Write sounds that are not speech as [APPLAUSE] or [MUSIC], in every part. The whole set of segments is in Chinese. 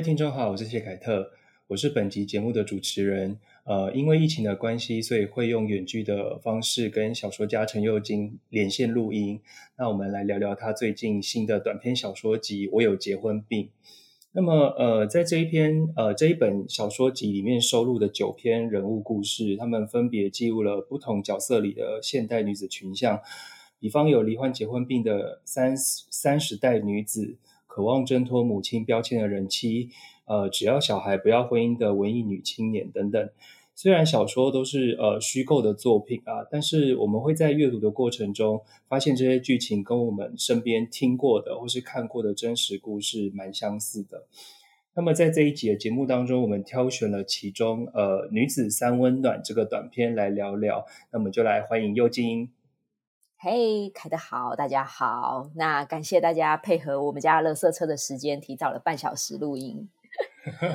位听众好，我是谢凯特，我是本集节目的主持人。呃，因为疫情的关系，所以会用远距的方式跟小说家陈佑金连线录音。那我们来聊聊他最近新的短篇小说集《我有结婚病》。那么，呃，在这一篇呃这一本小说集里面收录的九篇人物故事，他们分别记录了不同角色里的现代女子群像。比方有罹患结婚病的三三十代女子，渴望挣脱母亲标签的人妻，呃，只要小孩不要婚姻的文艺女青年等等。虽然小说都是呃虚构的作品啊，但是我们会在阅读的过程中发现这些剧情跟我们身边听过的或是看过的真实故事蛮相似的。那么在这一集的节目当中，我们挑选了其中呃女子三温暖这个短片来聊聊。那么就来欢迎佑金。嘿，开的好，大家好。那感谢大家配合我们家乐色车的时间，提早了半小时录音。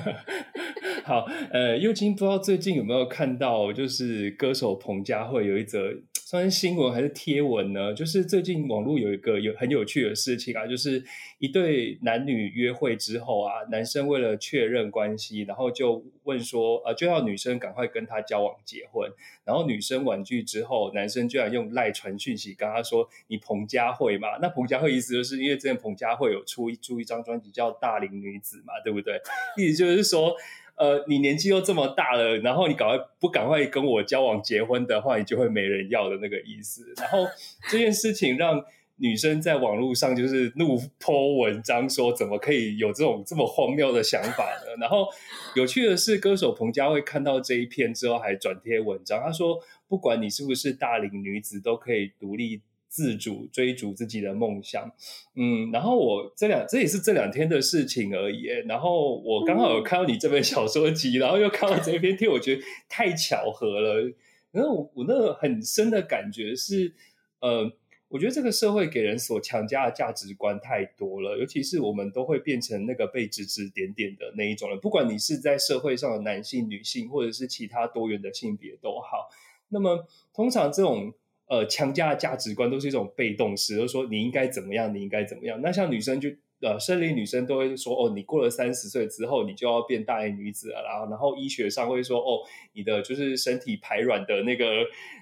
[LAUGHS] 好，呃，佑金不知道最近有没有看到，就是歌手彭佳慧有一则。算是新闻还是贴文呢？就是最近网络有一个有很有趣的事情啊，就是一对男女约会之后啊，男生为了确认关系，然后就问说，呃，就要女生赶快跟他交往结婚。然后女生婉拒之后，男生居然用赖传讯息跟他说：“你彭佳慧嘛？”那彭佳慧意思就是因为之前彭佳慧有出一出一张专辑叫《大龄女子》嘛，对不对？意思就是说。呃，你年纪又这么大了，然后你赶快不赶快跟我交往结婚的话，你就会没人要的那个意思。然后这件事情让女生在网络上就是怒泼文章，说怎么可以有这种这么荒谬的想法呢？然后有趣的是，歌手彭佳慧看到这一篇之后，还转贴文章，他说：“不管你是不是大龄女子，都可以独立。”自主追逐自己的梦想，嗯，然后我这两这也是这两天的事情而已。然后我刚好有看到你这本小说集，然后又看到这篇贴，我觉得太巧合了。然后我我那个很深的感觉是，呃，我觉得这个社会给人所强加的价值观太多了，尤其是我们都会变成那个被指指点点的那一种人，不管你是在社会上的男性、女性，或者是其他多元的性别都好。那么通常这种。呃，强加的价值观都是一种被动式，就是说你应该怎么样，你应该怎么样。那像女生就呃，生理女生都会说，哦，你过了三十岁之后，你就要变大龄女子了。然后，然后医学上会说，哦，你的就是身体排卵的那个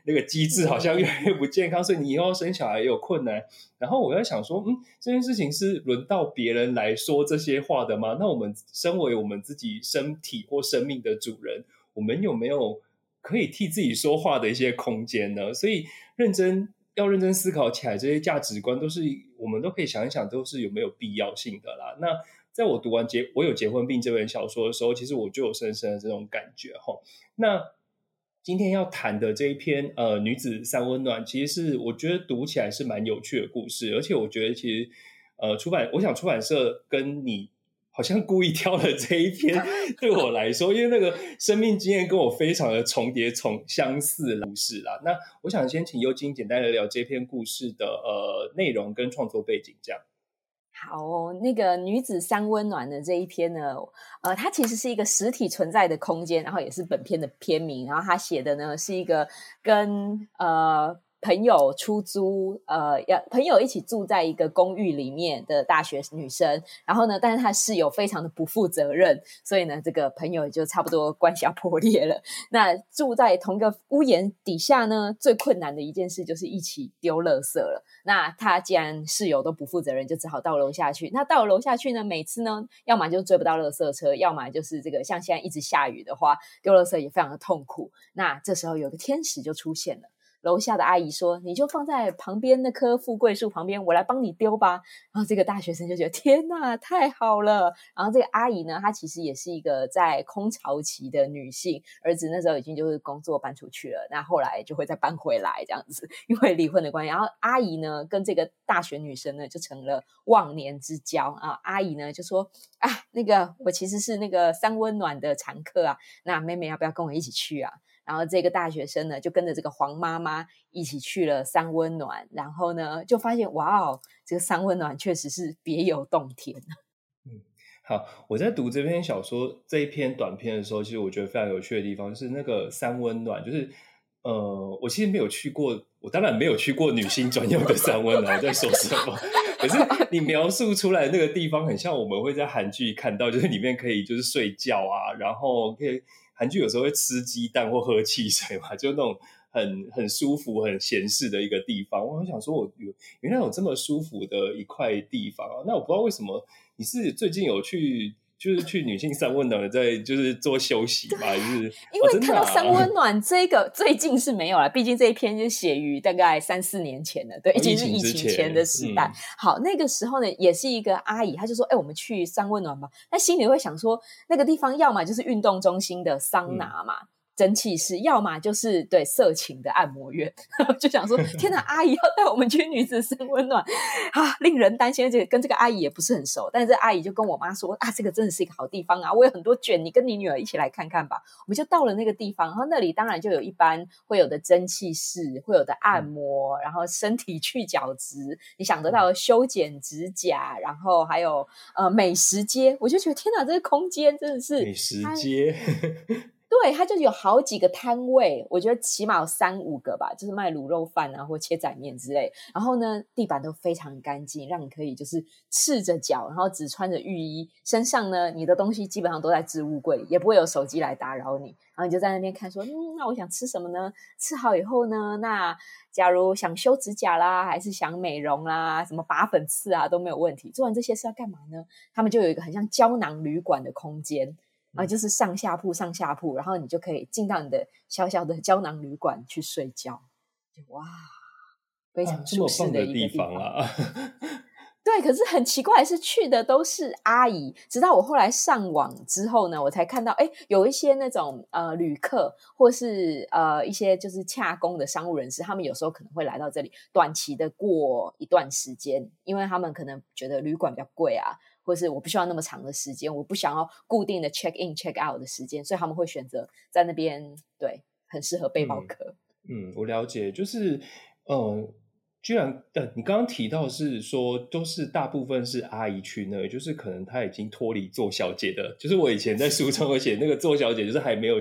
那个机制好像越来越不健康，所以你以后生小孩也有困难。然后我在想说，嗯，这件事情是轮到别人来说这些话的吗？那我们身为我们自己身体或生命的主人，我们有没有？可以替自己说话的一些空间呢，所以认真要认真思考起来，这些价值观都是我们都可以想一想，都是有没有必要性的啦。那在我读完结我有结婚病这本小说的时候，其实我就有深深的这种感觉哈。那今天要谈的这一篇呃女子三温暖，其实是我觉得读起来是蛮有趣的故事，而且我觉得其实呃出版，我想出版社跟你。好像故意挑了这一篇，[LAUGHS] 对我来说，因为那个生命经验跟我非常的重叠、重相似故事啦。那我想先请尤金简单的聊这篇故事的呃内容跟创作背景，这样。好，那个女子三温暖的这一篇呢，呃，它其实是一个实体存在的空间，然后也是本片的片名，然后他写的呢是一个跟呃。朋友出租，呃，要朋友一起住在一个公寓里面的大学女生，然后呢，但是她室友非常的不负责任，所以呢，这个朋友就差不多关系要破裂了。[LAUGHS] 那住在同个屋檐底下呢，最困难的一件事就是一起丢垃圾了。那他既然室友都不负责任，就只好到楼下去。那到楼下去呢，每次呢，要么就追不到垃圾车，要么就是这个像现在一直下雨的话，丢垃圾也非常的痛苦。那这时候有个天使就出现了。楼下的阿姨说：“你就放在旁边那棵富贵树旁边，我来帮你丢吧。”然后这个大学生就觉得：“天哪，太好了！”然后这个阿姨呢，她其实也是一个在空巢期的女性，儿子那时候已经就是工作搬出去了，那后来就会再搬回来这样子，因为离婚的关系。然后阿姨呢，跟这个大学女生呢，就成了忘年之交啊。阿姨呢就说：“啊，那个我其实是那个三温暖的常客啊，那妹妹要不要跟我一起去啊？”然后这个大学生呢，就跟着这个黄妈妈一起去了三温暖，然后呢，就发现哇哦，这个三温暖确实是别有洞天。嗯，好，我在读这篇小说这一篇短篇的时候，其实我觉得非常有趣的地方，就是那个三温暖，就是呃，我其实没有去过，我当然没有去过女性专用的三温暖，[LAUGHS] 在说什么？可是你描述出来那个地方，很像我们会在韩剧看到，就是里面可以就是睡觉啊，然后可以韩剧有时候会吃鸡蛋或喝汽水嘛，就那种很很舒服、很闲适的一个地方。我很想说，我有原来有这么舒服的一块地方啊！那我不知道为什么你是最近有去。就是去女性三温暖在就是做休息嘛，就是因为看到三温暖这个最近是没有了，毕竟这一篇就写于大概三四年前了，对，已经是疫情前的时代。好，那个时候呢，也是一个阿姨，她就说：“哎，我们去三温暖吧。”那心里会想说，那个地方要么就是运动中心的桑拿嘛。蒸汽室，要么就是对色情的按摩院，[LAUGHS] 就想说天哪，阿姨要带我们去女子生温暖啊，令人担心。这个跟这个阿姨也不是很熟，但是这阿姨就跟我妈说啊，这个真的是一个好地方啊，我有很多卷，你跟你女儿一起来看看吧。我们就到了那个地方，然后那里当然就有一般会有的蒸汽室，会有的按摩，然后身体去角质，你想得到的修剪指甲，然后还有呃美食街，我就觉得天哪，这个空间真的是美食街。[LAUGHS] 对，它就有好几个摊位，我觉得起码有三五个吧，就是卖卤肉饭啊，或切仔面之类。然后呢，地板都非常干净，让你可以就是赤着脚，然后只穿着浴衣，身上呢，你的东西基本上都在置物柜里，也不会有手机来打扰你。然后你就在那边看，说，嗯，那我想吃什么呢？吃好以后呢，那假如想修指甲啦，还是想美容啦，什么拔粉刺啊都没有问题。做完这些是要干嘛呢？他们就有一个很像胶囊旅馆的空间。啊，就是上下铺，上下铺，然后你就可以进到你的小小的胶囊旅馆去睡觉，哇，非常舒适的一个地方啊！[LAUGHS] 对，可是很奇怪，是去的都是阿姨。直到我后来上网之后呢，我才看到，哎，有一些那种呃旅客，或是呃一些就是洽工的商务人士，他们有时候可能会来到这里短期的过一段时间，因为他们可能觉得旅馆比较贵啊。或是我不需要那么长的时间，我不想要固定的 check in check out 的时间，所以他们会选择在那边，对，很适合背包客。嗯，我了解，就是，呃，居然，呃，你刚刚提到是说，都是大部分是阿姨去那，就是可能她已经脱离做小姐的，就是我以前在书中写那个做小姐，就是还没有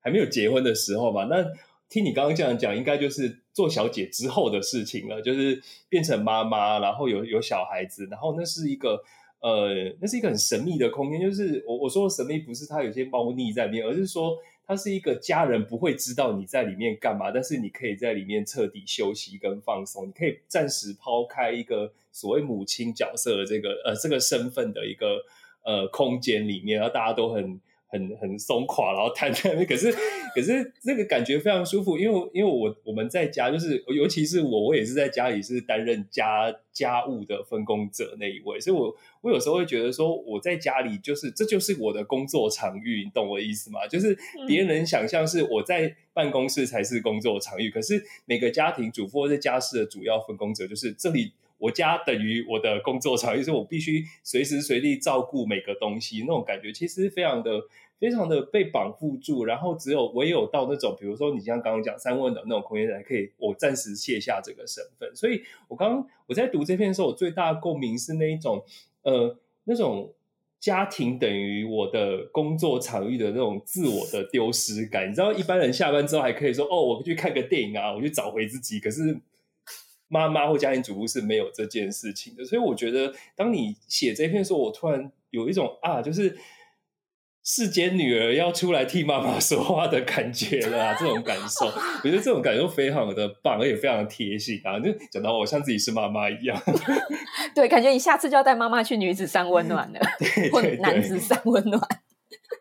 还没有结婚的时候嘛。那听你刚刚这样讲，应该就是做小姐之后的事情了，就是变成妈妈，然后有有小孩子，然后那是一个。呃，那是一个很神秘的空间，就是我我说的神秘，不是它有些猫腻在里面，而是说它是一个家人不会知道你在里面干嘛，但是你可以在里面彻底休息跟放松，你可以暂时抛开一个所谓母亲角色的这个呃这个身份的一个呃空间里面，然后大家都很。很很松垮，然后瘫在那，可是可是那个感觉非常舒服，因为因为我我们在家，就是尤其是我，我也是在家里是担任家家务的分工者那一位，所以我我有时候会觉得说，我在家里就是这就是我的工作场域，你懂我意思吗？就是别人想象是我在办公室才是工作场域，可是每个家庭主妇或者家事的主要分工者就是这里。我家等于我的工作场，就是我必须随时随地照顾每个东西，那种感觉其实非常的、非常的被绑缚住。然后只有唯有到那种，比如说你像刚刚讲三问的那种空间，才可以我暂时卸下这个身份。所以我刚刚我在读这篇的时候，我最大的共鸣是那一种，呃，那种家庭等于我的工作场域的那种自我的丢失感。你知道，一般人下班之后还可以说：“哦，我去看个电影啊，我去找回自己。”可是。妈妈或家庭主妇是没有这件事情的，所以我觉得，当你写这篇时候，我突然有一种啊，就是世间女儿要出来替妈妈说话的感觉了，这种感受，我觉得这种感受非常的棒，而且非常的贴心啊，就讲到我像自己是妈妈一样。对，感觉你下次就要带妈妈去女子三温暖了，[LAUGHS] 或男子三温暖。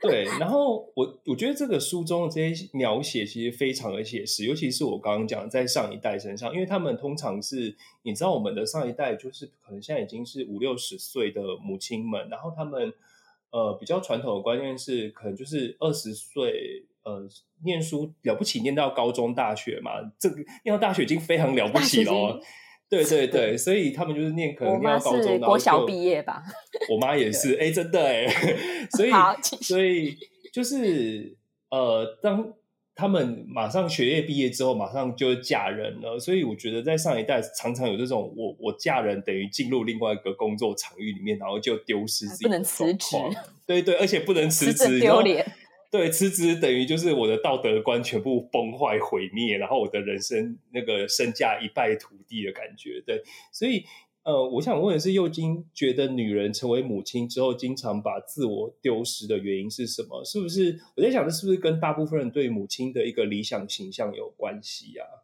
对，然后我我觉得这个书中的这些描写其实非常的写实，尤其是我刚刚讲在上一代身上，因为他们通常是你知道我们的上一代就是可能现在已经是五六十岁的母亲们，然后他们呃比较传统的观念是可能就是二十岁呃念书了不起，念到高中大学嘛，这个念到大学已经非常了不起了。对对 [LAUGHS] 对，所以他们就是念可能念高中，国小毕业吧。[LAUGHS] 我妈也是，哎，真的哎，[LAUGHS] 所以所以就是呃，当他们马上学业毕业之后，马上就嫁人了。所以我觉得在上一代常常有这种，我我嫁人等于进入另外一个工作场域里面，然后就丢失自己，不能辞职。对对，而且不能辞职，丢脸。对，辞职等于就是我的道德观全部崩坏毁灭，然后我的人生那个身价一败涂地的感觉。对，所以呃，我想问的是，幼金觉得女人成为母亲之后，经常把自我丢失的原因是什么？是不是我在想，这是不是跟大部分人对母亲的一个理想形象有关系啊？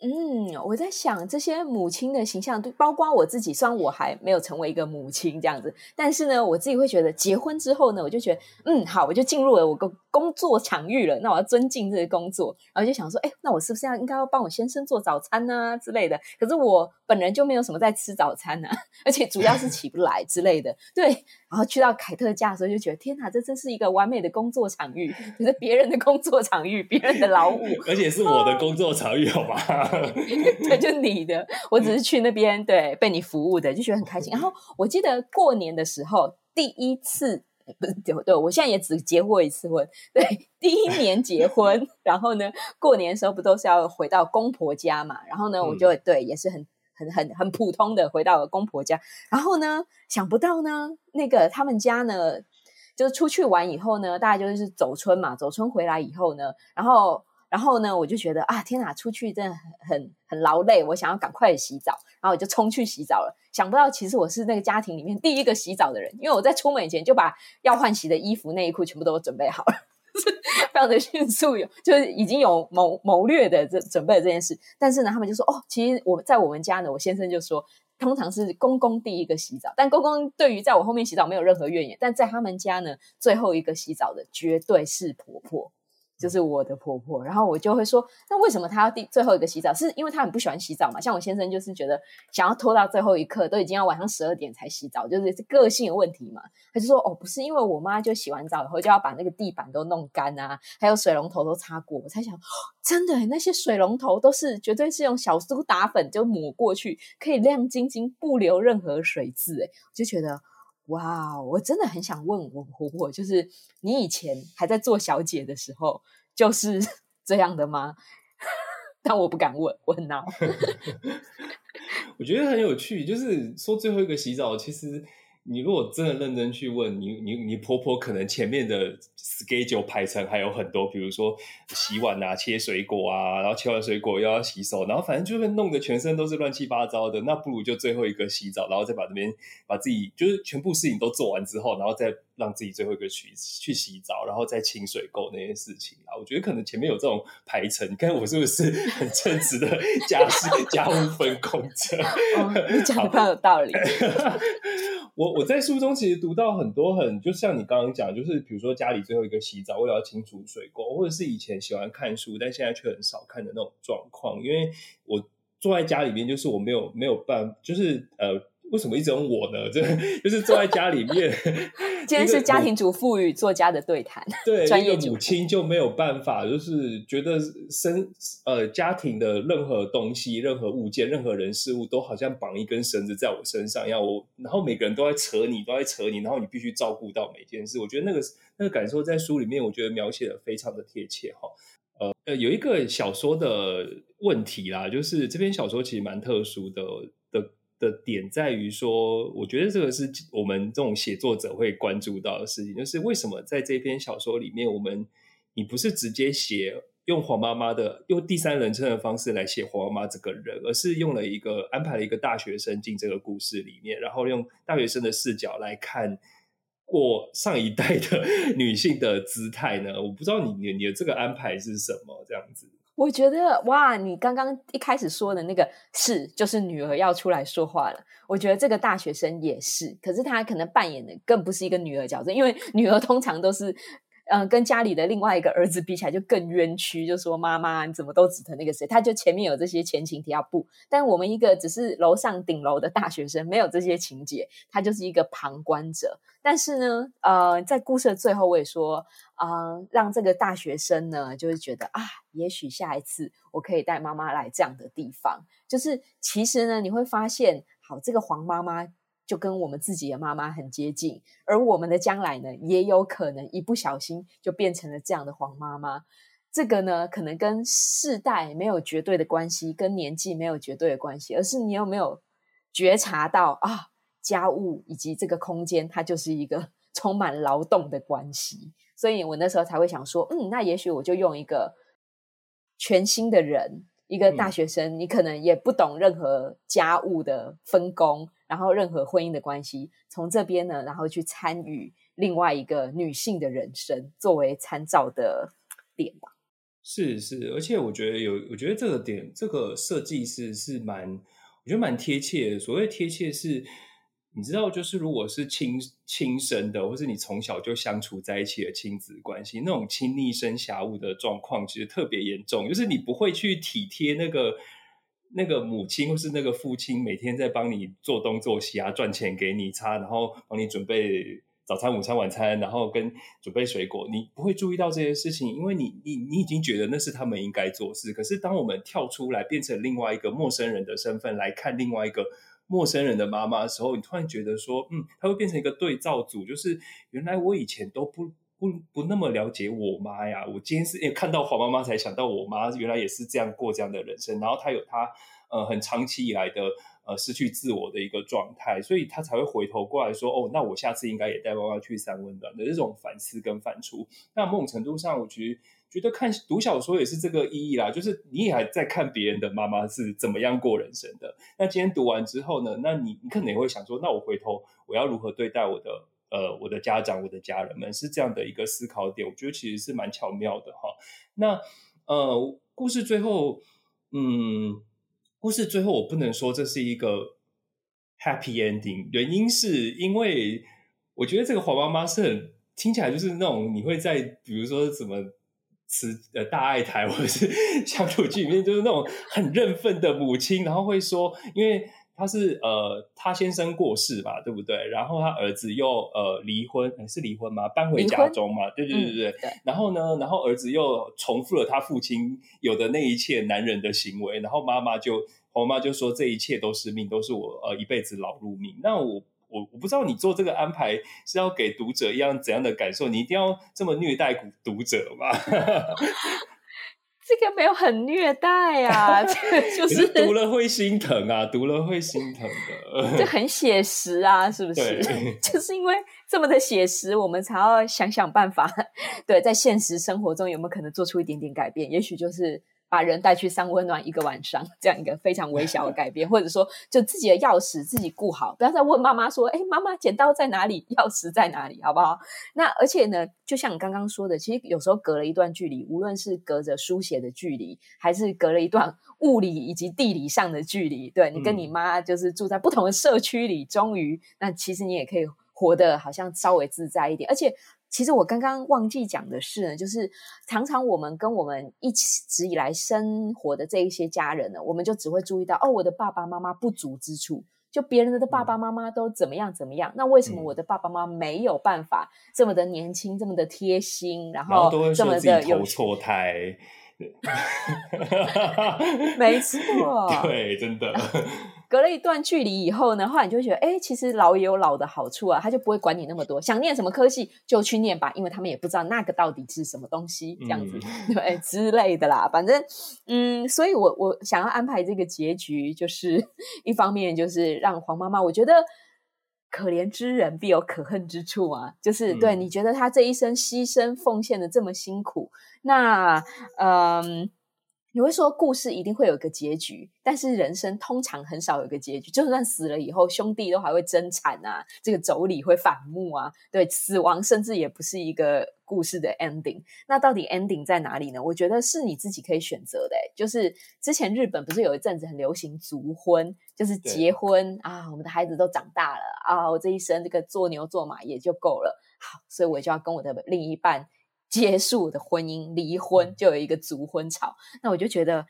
嗯，我在想这些母亲的形象，都包括我自己。虽然我还没有成为一个母亲这样子，但是呢，我自己会觉得，结婚之后呢，我就觉得，嗯，好，我就进入了我个工作场域了。那我要尊敬这个工作，然后就想说，哎，那我是不是要应该要帮我先生做早餐呢之类的？可是我本人就没有什么在吃早餐呢，而且主要是起不来之类的。对，然后去到凯特家的时候，就觉得，天哪，这真是一个完美的工作场域，就是别人的工作场域，别人的劳务，[LAUGHS] 而且是我的工作场域，好吗？[LAUGHS] 对，就你的，我只是去那边对被你服务的，就觉得很开心。然后我记得过年的时候，第一次不是对，对我现在也只结过一次婚，对，第一年结婚，然后呢，过年的时候不都是要回到公婆家嘛？然后呢，我就对，也是很很很很普通的回到了公婆家。然后呢，想不到呢，那个他们家呢，就是出去玩以后呢，大概就是走春嘛，走春回来以后呢，然后。然后呢，我就觉得啊，天哪，出去真的很很很劳累，我想要赶快洗澡，然后我就冲去洗澡了。想不到，其实我是那个家庭里面第一个洗澡的人，因为我在出门前就把要换洗的衣服、内衣裤全部都准备好了，非常的迅速，有就是已经有谋谋略的这准备了这件事。但是呢，他们就说哦，其实我在我们家呢，我先生就说，通常是公公第一个洗澡，但公公对于在我后面洗澡没有任何怨言，但在他们家呢，最后一个洗澡的绝对是婆婆。就是我的婆婆，然后我就会说，那为什么她要第最后一个洗澡？是因为她很不喜欢洗澡嘛？像我先生就是觉得想要拖到最后一刻，都已经要晚上十二点才洗澡，就是个性的问题嘛。他就说，哦，不是，因为我妈就洗完澡以后就要把那个地板都弄干啊，还有水龙头都擦过。我才想，真的那些水龙头都是绝对是用小苏打粉就抹过去，可以亮晶晶，不留任何水渍。哎，我就觉得。哇，我真的很想问我婆婆，就是你以前还在做小姐的时候，就是 [LAUGHS] 这样的吗？[LAUGHS] 但我不敢问，我很恼。[LAUGHS] 我觉得很有趣，就是说最后一个洗澡，其实。你如果真的认真去问你，你你婆婆可能前面的 schedule 排程还有很多，比如说洗碗啊、切水果啊，然后切完水果又要洗手，然后反正就会弄得全身都是乱七八糟的。那不如就最后一个洗澡，然后再把这边把自己就是全部事情都做完之后，然后再让自己最后一个去去洗澡，然后再清水垢那些事情啊。我觉得可能前面有这种排程，你看我是不是很称职的家事家务分工者？你讲的有道理。[LAUGHS] 我我在书中其实读到很多很，就像你刚刚讲，就是比如说家里最后一个洗澡，为了要清除水垢，或者是以前喜欢看书，但现在却很少看的那种状况。因为我坐在家里面，就是我没有没有办，就是呃。为什么一直用我呢？[LAUGHS] 这就是坐在家里面。[LAUGHS] 今天是家庭主妇与作家的对谈。[LAUGHS] 对，专业母亲就没有办法，就是觉得生呃家庭的任何东西、任何物件、任何人事物，都好像绑一根绳子在我身上，要我，然后每个人都在扯你，都在扯你，然后你必须照顾到每件事。我觉得那个那个感受在书里面，我觉得描写的非常的贴切哈。呃呃，有一个小说的问题啦，就是这篇小说其实蛮特殊的的。的点在于说，我觉得这个是我们这种写作者会关注到的事情，就是为什么在这篇小说里面，我们你不是直接写用黄妈妈的用第三人称的方式来写黄妈妈这个人，而是用了一个安排了一个大学生进这个故事里面，然后用大学生的视角来看过上一代的 [LAUGHS] 女性的姿态呢？我不知道你你你的这个安排是什么这样子。我觉得哇，你刚刚一开始说的那个是，就是女儿要出来说话了。我觉得这个大学生也是，可是他可能扮演的更不是一个女儿角色，因为女儿通常都是。嗯，跟家里的另外一个儿子比起来，就更冤屈。就说妈妈，你怎么都指疼那个谁？他就前面有这些前情提要不？但我们一个只是楼上顶楼的大学生，没有这些情节，他就是一个旁观者。但是呢，呃，在故事的最后，我也说，啊，让这个大学生呢，就是觉得啊，也许下一次我可以带妈妈来这样的地方。就是其实呢，你会发现，好，这个黄妈妈。就跟我们自己的妈妈很接近，而我们的将来呢，也有可能一不小心就变成了这样的黄妈妈。这个呢，可能跟世代没有绝对的关系，跟年纪没有绝对的关系，而是你有没有觉察到啊，家务以及这个空间，它就是一个 [LAUGHS] 充满劳动的关系。所以我那时候才会想说，嗯，那也许我就用一个全新的人，一个大学生，你可能也不懂任何家务的分工，然后任何婚姻的关系，从这边呢，然后去参与另外一个女性的人生，作为参照的点吧。是是，而且我觉得有，我觉得这个点，这个设计是是蛮，我觉得蛮贴切的。所谓贴切是。你知道，就是如果是亲亲生的，或是你从小就相处在一起的亲子关系，那种亲昵生狭物的状况，其实特别严重。就是你不会去体贴那个那个母亲或是那个父亲，每天在帮你做东做西啊，赚钱给你擦，然后帮你准备早餐、午餐、晚餐，然后跟准备水果，你不会注意到这些事情，因为你你你已经觉得那是他们应该做事。可是当我们跳出来，变成另外一个陌生人的身份来看另外一个。陌生人的妈妈的时候，你突然觉得说，嗯，他会变成一个对照组，就是原来我以前都不不不那么了解我妈呀，我今天是看到黄妈妈才想到我妈，原来也是这样过这样的人生，然后她有她呃很长期以来的呃失去自我的一个状态，所以她才会回头过来说，哦，那我下次应该也带妈妈去三温暖的这种反思跟反刍。那某种程度上，我觉得。觉得看读小说也是这个意义啦，就是你也还在看别人的妈妈是怎么样过人生的。那今天读完之后呢？那你你可能也会想说，那我回头我要如何对待我的呃我的家长、我的家人们？是这样的一个思考点，我觉得其实是蛮巧妙的哈。那呃，故事最后，嗯，故事最后我不能说这是一个 happy ending，原因是因为我觉得这个黄妈妈是很听起来就是那种你会在比如说怎么。慈呃大爱台或者是 [LAUGHS] 乡土剧里面，就是那种很认份的母亲，然后会说，因为他是呃他先生过世嘛，对不对？然后他儿子又呃离婚，是离婚吗？搬回家中嘛？对对对对。然后呢，然后儿子又重复了他父亲有的那一切男人的行为，然后妈妈就我妈就说这一切都是命，都是我呃一辈子劳碌命。那我。我我不知道你做这个安排是要给读者一样怎样的感受？你一定要这么虐待读读者吗？[LAUGHS] 这个没有很虐待啊，[LAUGHS] 这个就是读了会心疼啊，读了会心疼的，这很写实啊，是不是？[LAUGHS] 就是因为这么的写实，我们才要想想办法，对，在现实生活中有没有可能做出一点点改变？也许就是。把人带去三温暖一个晚上，这样一个非常微小的改变，或者说，就自己的钥匙自己顾好，不要再问妈妈说：“哎，妈妈，剪刀在哪里？钥匙在哪里？”好不好？那而且呢，就像你刚刚说的，其实有时候隔了一段距离，无论是隔着书写的距离，还是隔了一段物理以及地理上的距离，对你跟你妈就是住在不同的社区里，终于，那其实你也可以活得好像稍微自在一点，而且。其实我刚刚忘记讲的是呢，就是常常我们跟我们一直以来生活的这一些家人呢，我们就只会注意到哦，我的爸爸妈妈不足之处，就别人的爸爸妈妈都怎么样怎么样，那为什么我的爸爸妈妈没有办法这么的年轻，这么的贴心，然后这么的有错胎？[LAUGHS] 没错，[LAUGHS] 对，真的。[LAUGHS] 隔了一段距离以后呢，后来你就会觉得，哎，其实老也有老的好处啊，他就不会管你那么多，想念什么科系就去念吧，因为他们也不知道那个到底是什么东西，这样子 [LAUGHS] 对之类的啦。反正，嗯，所以我我想要安排这个结局，就是 [LAUGHS] 一方面就是让黄妈妈，我觉得可怜之人必有可恨之处啊，就是对你觉得他这一生牺牲奉献的这么辛苦，那嗯。你会说故事一定会有个结局，但是人生通常很少有个结局。就算死了以后，兄弟都还会争产啊，这个妯娌会反目啊，对，死亡甚至也不是一个故事的 ending。那到底 ending 在哪里呢？我觉得是你自己可以选择的。就是之前日本不是有一阵子很流行族婚，就是结婚啊，我们的孩子都长大了啊，我这一生这个做牛做马也就够了。好，所以我就要跟我的另一半。结束的婚姻，离婚就有一个族婚潮。那我就觉得，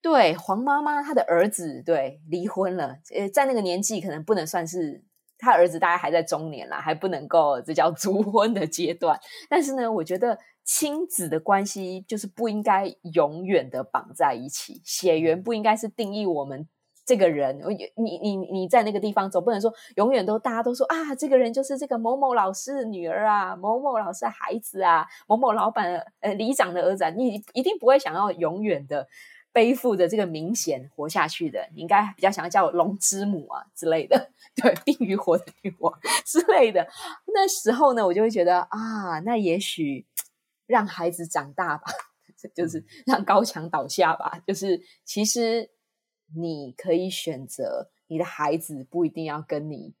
对黄妈妈她的儿子，对离婚了。呃，在那个年纪，可能不能算是他儿子，大概还在中年啦，还不能够这叫族婚的阶段。但是呢，我觉得亲子的关系就是不应该永远的绑在一起，血缘不应该是定义我们。这个人，你你你在那个地方，总不能说永远都大家都说啊，这个人就是这个某某老师的女儿啊，某某老师的孩子啊，某某老板呃里长的儿子，啊，你一定不会想要永远的背负着这个明显活下去的，你应该比较想要叫龙之母啊之类的，[LAUGHS] 对，冰与火的女王 [LAUGHS] 之类的。那时候呢，我就会觉得啊，那也许让孩子长大吧，[LAUGHS] 就是让高墙倒下吧，就是其实你可以选择，你的孩子不一定要跟你。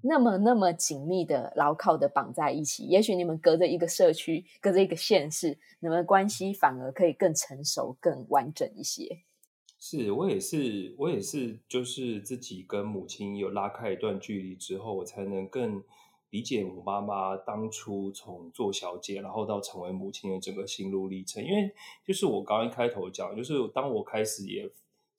那么那么紧密的牢靠的绑在一起，也许你们隔着一个社区，隔着一个县市，你们的关系反而可以更成熟、更完整一些。是我也是，我也是，就是自己跟母亲有拉开一段距离之后，我才能更理解我妈妈当初从做小姐，然后到成为母亲的整个心路历程。因为就是我刚刚一开头讲，就是当我开始也。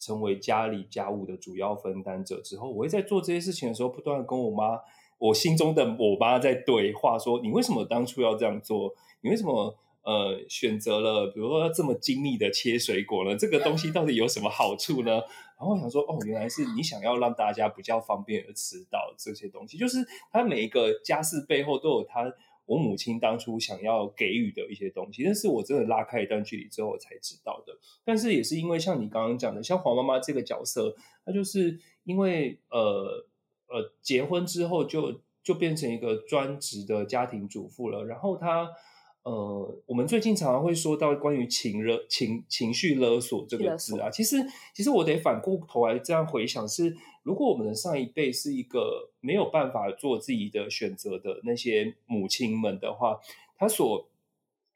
成为家里家务的主要分担者之后，我会在做这些事情的时候，不断跟我妈，我心中的我妈在对话，说：“你为什么当初要这样做？你为什么呃选择了，比如说要这么精密的切水果呢？这个东西到底有什么好处呢？”然后我想说：“哦，原来是你想要让大家比较方便的吃到这些东西，就是它每一个家事背后都有它。”我母亲当初想要给予的一些东西，但是我真的拉开一段距离之后我才知道的。但是也是因为像你刚刚讲的，像黄妈妈这个角色，她就是因为呃呃结婚之后就就变成一个专职的家庭主妇了，然后她。呃，我们最近常常会说到关于情勒情情绪勒索这个字啊，其实其实我得反过头来这样回想，是如果我们的上一辈是一个没有办法做自己的选择的那些母亲们的话，他所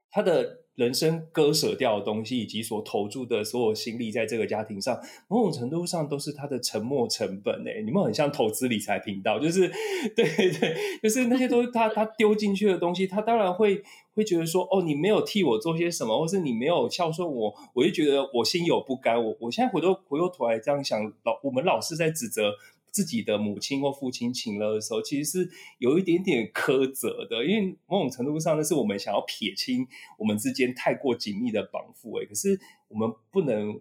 他的。人生割舍掉的东西，以及所投注的所有心力，在这个家庭上，某种程度上都是他的沉没成本诶。你们很像投资理财频道，就是对 [LAUGHS] 对，就是那些都是他他丢进去的东西，他当然会会觉得说，哦，你没有替我做些什么，或是你没有孝顺我，我就觉得我心有不甘。我我现在回头回过头来这样想，老我们老是在指责。自己的母亲或父亲请了的时候，其实是有一点点苛责的，因为某种程度上，那是我们想要撇清我们之间太过紧密的绑缚。哎，可是我们不能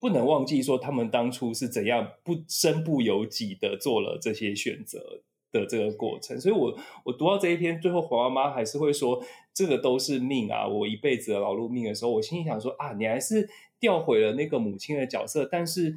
不能忘记说，他们当初是怎样不身不由己的做了这些选择的这个过程。所以，我我读到这一篇，最后黄妈妈还是会说，这个都是命啊，我一辈子的劳碌命的时候，我心里想说啊，你还是调回了那个母亲的角色，但是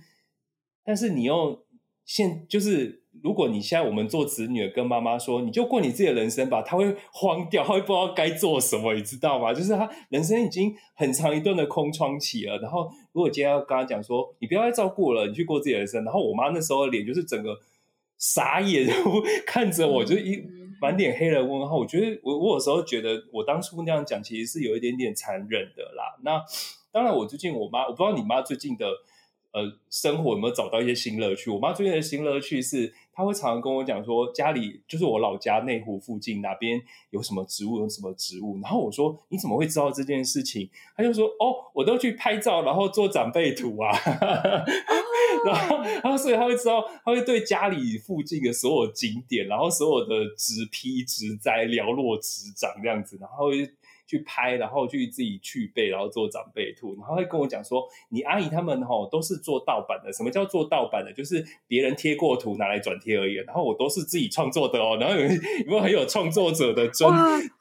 但是你又。现就是，如果你现在我们做子女跟妈妈说，你就过你自己的人生吧，他会慌掉，他会不知道该做什么，你知道吗？就是他人生已经很长一段的空窗期了。然后，如果今天要跟他讲说，你不要再照顾了，你去过自己的人生。然后，我妈那时候的脸就是整个傻眼，[LAUGHS] 看着我，就一满脸黑人问号。我觉得，我我有时候觉得，我当初那样讲其实是有一点点残忍的啦。那当然，我最近我妈，我不知道你妈最近的。呃，生活有没有找到一些新乐趣？我妈最近的新乐趣是，她会常常跟我讲说，家里就是我老家内湖附近哪边有什么植物，有什么植物。然后我说，你怎么会知道这件事情？她就说，哦，我都去拍照，然后做长辈图啊。[LAUGHS] 然后，然后所以她会知道，她会对家里附近的所有景点，然后所有的植批植栽寥落指掌这样子，然后。去拍，然后去自己去背，然后做长辈图，然后会跟我讲说：“你阿姨他们吼都是做盗版的。什么叫做盗版的？就是别人贴过图拿来转贴而已。然后我都是自己创作的哦。然后有 [LAUGHS] 有没有很有创作者的尊？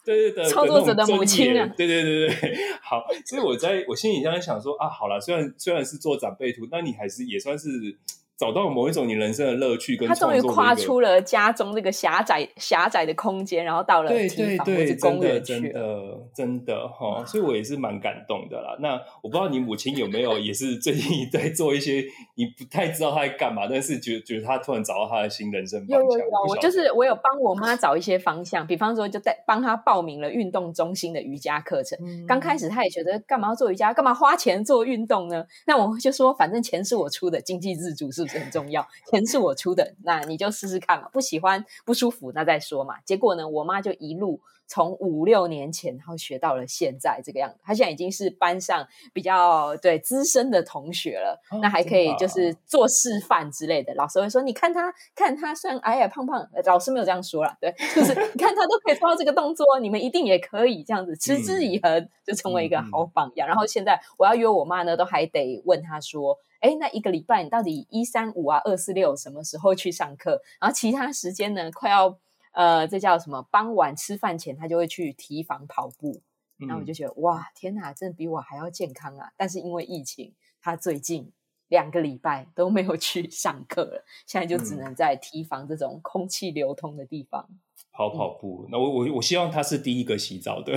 对对对，创作者的母亲啊！对对对对，[LAUGHS] 好。所以我在我心里这样想说啊，好了，虽然虽然是做长辈图，那你还是也算是。找到某一种你人生的乐趣，跟他终于跨出了家中这个狭窄狭窄的空间，然后到了对对对，真的真的真的哈，所以我也是蛮感动的啦。那我不知道你母亲有没有也是最近在做一些你不太知道她在干嘛，但是觉觉得她突然找到她的新人生方向。有有有，我就是我有帮我妈找一些方向，比方说就在帮她报名了运动中心的瑜伽课程。刚开始她也觉得干嘛要做瑜伽，干嘛花钱做运动呢？那我就说反正钱是我出的，经济自主是。是很重要，钱是我出的，那你就试试看嘛，不喜欢不舒服那再说嘛。结果呢，我妈就一路从五六年前，然后学到了现在这个样子。她现在已经是班上比较对资深的同学了，那还可以就是做示范之类的。老师会说：“你看他，看他虽然矮矮胖胖，老师没有这样说了，对，就是 [LAUGHS] 你看他都可以做到这个动作，你们一定也可以这样子，持之以恒就成为一个好榜样。”然后现在我要约我妈呢，都还得问她说。哎，那一个礼拜你到底一三五啊二四六什么时候去上课？然后其他时间呢？快要呃，这叫什么？傍晚吃饭前他就会去提防跑步，那我就觉得哇，天哪，真的比我还要健康啊！但是因为疫情，他最近两个礼拜都没有去上课了，现在就只能在提防这种空气流通的地方跑跑步。那我我我希望他是第一个洗澡的，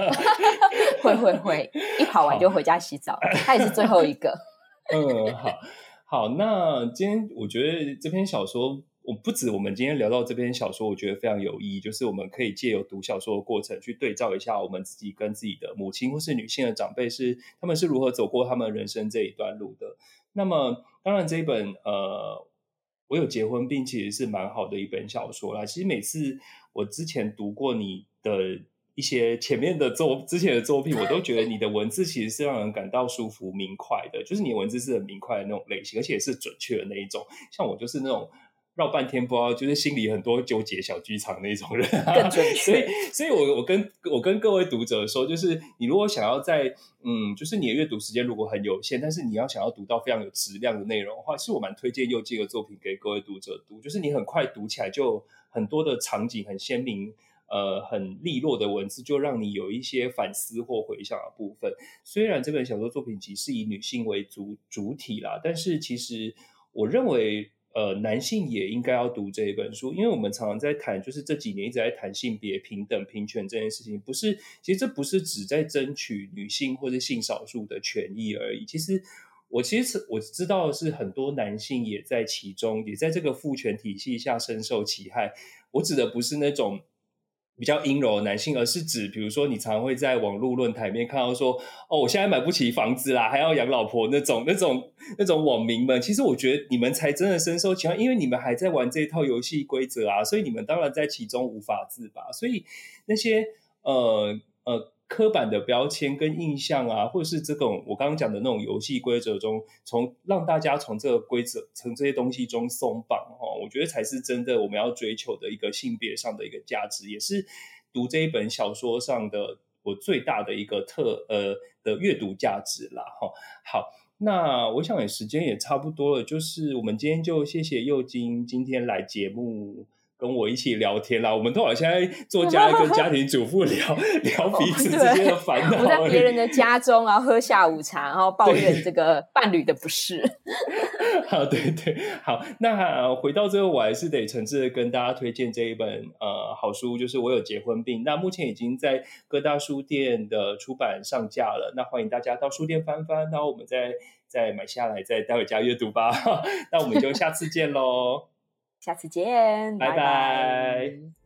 [LAUGHS] 会会会，一跑完就回家洗澡，他也是最后一个。嗯，好好，那今天我觉得这篇小说。我不止我们今天聊到这篇小说，我觉得非常有意义，就是我们可以借由读小说的过程去对照一下我们自己跟自己的母亲或是女性的长辈是他们是如何走过他们人生这一段路的。那么，当然这一本呃，我有结婚并其实是蛮好的一本小说啦。其实每次我之前读过你的一些前面的作之前的作品，我都觉得 [LAUGHS] 你的文字其实是让人感到舒服明快的，就是你的文字是很明快的那种类型，而且是准确的那一种。像我就是那种。绕半天不知道，就是心里很多纠结小剧场那种人，更准确。所以，所以我我跟我跟各位读者说，就是你如果想要在嗯，就是你的阅读时间如果很有限，但是你要想要读到非常有质量的内容的话，是我蛮推荐右记的作品给各位读者读。就是你很快读起来，就很多的场景很鲜明，呃，很利落的文字，就让你有一些反思或回想的部分。虽然这本小说作品集是以女性为主主体啦，但是其实我认为。呃，男性也应该要读这一本书，因为我们常常在谈，就是这几年一直在谈性别平等、平权这件事情，不是，其实这不是只在争取女性或者性少数的权益而已。其实，我其实我知道的是，很多男性也在其中，也在这个父权体系下深受其害。我指的不是那种。比较阴柔男性，而是指，比如说你常会在网络论坛面看到说，哦，我现在买不起房子啦，还要养老婆那种、那种、那种网民们，其实我觉得你们才真的深受其害，因为你们还在玩这一套游戏规则啊，所以你们当然在其中无法自拔。所以那些呃呃。刻板的标签跟印象啊，或者是这种我刚刚讲的那种游戏规则中，从让大家从这个规则、从这些东西中松绑哦，我觉得才是真的我们要追求的一个性别上的一个价值，也是读这一本小说上的我最大的一个特呃的阅读价值啦哈。好，那我想也时间也差不多了，就是我们今天就谢谢佑金今天来节目。跟我一起聊天啦，我们都好像做家 [LAUGHS] 跟家庭主妇聊 [LAUGHS] 聊彼此之间的烦恼。[LAUGHS] 我在别人的家中，然后喝下午茶，然后抱怨这个伴侣的不是。好，对对，好。那回到最后，我还是得诚挚的跟大家推荐这一本呃好书，就是《我有结婚病》。那目前已经在各大书店的出版上架了，那欢迎大家到书店翻翻，然后我们再再买下来，再带回家阅读吧。那我们就下次见喽。下次见，拜拜。